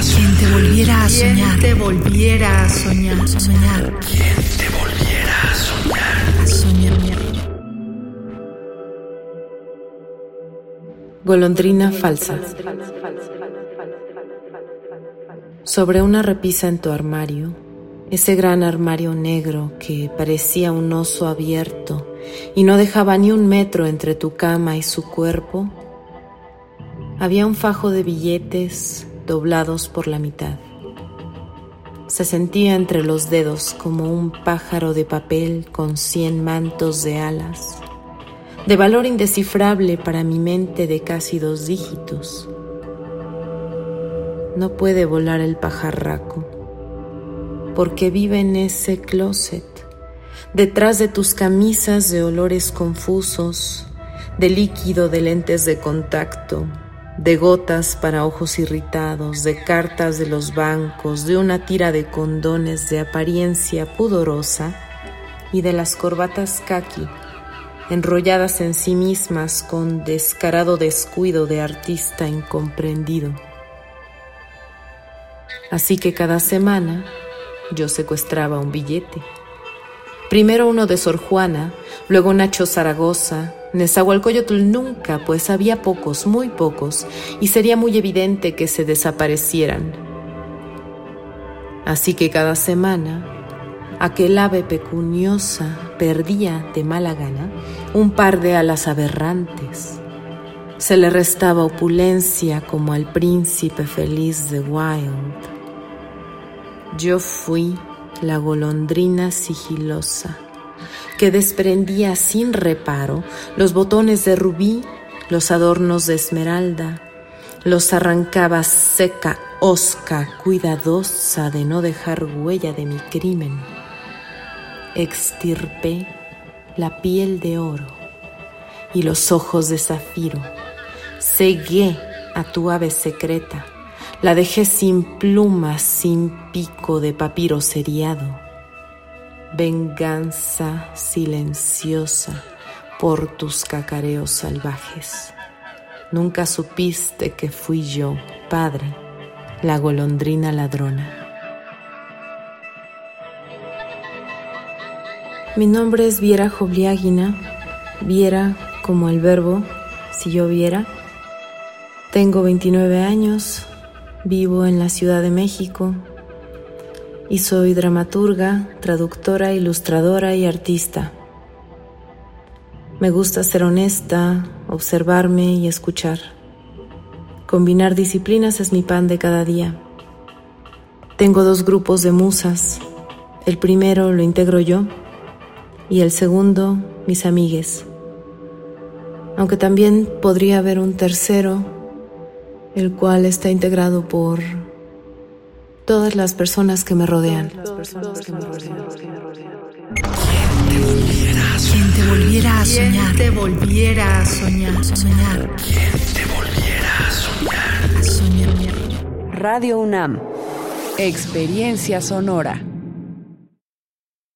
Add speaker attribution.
Speaker 1: Quien te volviera a soñar.
Speaker 2: te volviera a soñar.
Speaker 1: Soñar.
Speaker 3: Quien te volviera a soñar.
Speaker 1: A soñar.
Speaker 4: Golondrina falsa. Sobre una repisa en tu armario, ese gran armario negro que parecía un oso abierto y no dejaba ni un metro entre tu cama y su cuerpo, había un fajo de billetes doblados por la mitad. Se sentía entre los dedos como un pájaro de papel con cien mantos de alas, de valor indescifrable para mi mente de casi dos dígitos. No puede volar el pajarraco, porque vive en ese closet, detrás de tus camisas de olores confusos, de líquido de lentes de contacto, de gotas para ojos irritados, de cartas de los bancos, de una tira de condones de apariencia pudorosa y de las corbatas kaki, enrolladas en sí mismas con descarado descuido de artista incomprendido. Así que cada semana yo secuestraba un billete. Primero uno de Sor Juana, luego Nacho Zaragoza, Nezahualcóyotl nunca, pues había pocos, muy pocos, y sería muy evidente que se desaparecieran. Así que cada semana, aquel ave pecuniosa perdía de mala gana un par de alas aberrantes. Se le restaba opulencia como al príncipe feliz de Wild. Yo fui la golondrina sigilosa que desprendía sin reparo los botones de rubí, los adornos de esmeralda, los arrancaba seca, osca, cuidadosa de no dejar huella de mi crimen. Extirpé la piel de oro y los ojos de zafiro, cegué a tu ave secreta, la dejé sin plumas, sin pico de papiro seriado venganza silenciosa por tus cacareos salvajes. Nunca supiste que fui yo, padre, la golondrina ladrona. Mi nombre es Viera Jobliáguina, Viera como el verbo, si yo viera. Tengo 29 años, vivo en la Ciudad de México, y soy dramaturga, traductora, ilustradora y artista. Me gusta ser honesta, observarme y escuchar. Combinar disciplinas es mi pan de cada día. Tengo dos grupos de musas. El primero lo integro yo y el segundo mis amigues. Aunque también podría haber un tercero, el cual está integrado por todas las personas que me rodean.
Speaker 1: Quien te volviera a soñar.
Speaker 2: te volviera a soñar.
Speaker 1: Soñar.
Speaker 3: Quien te volviera a soñar.
Speaker 1: A soñar.
Speaker 5: Radio UNAM. Experiencia sonora.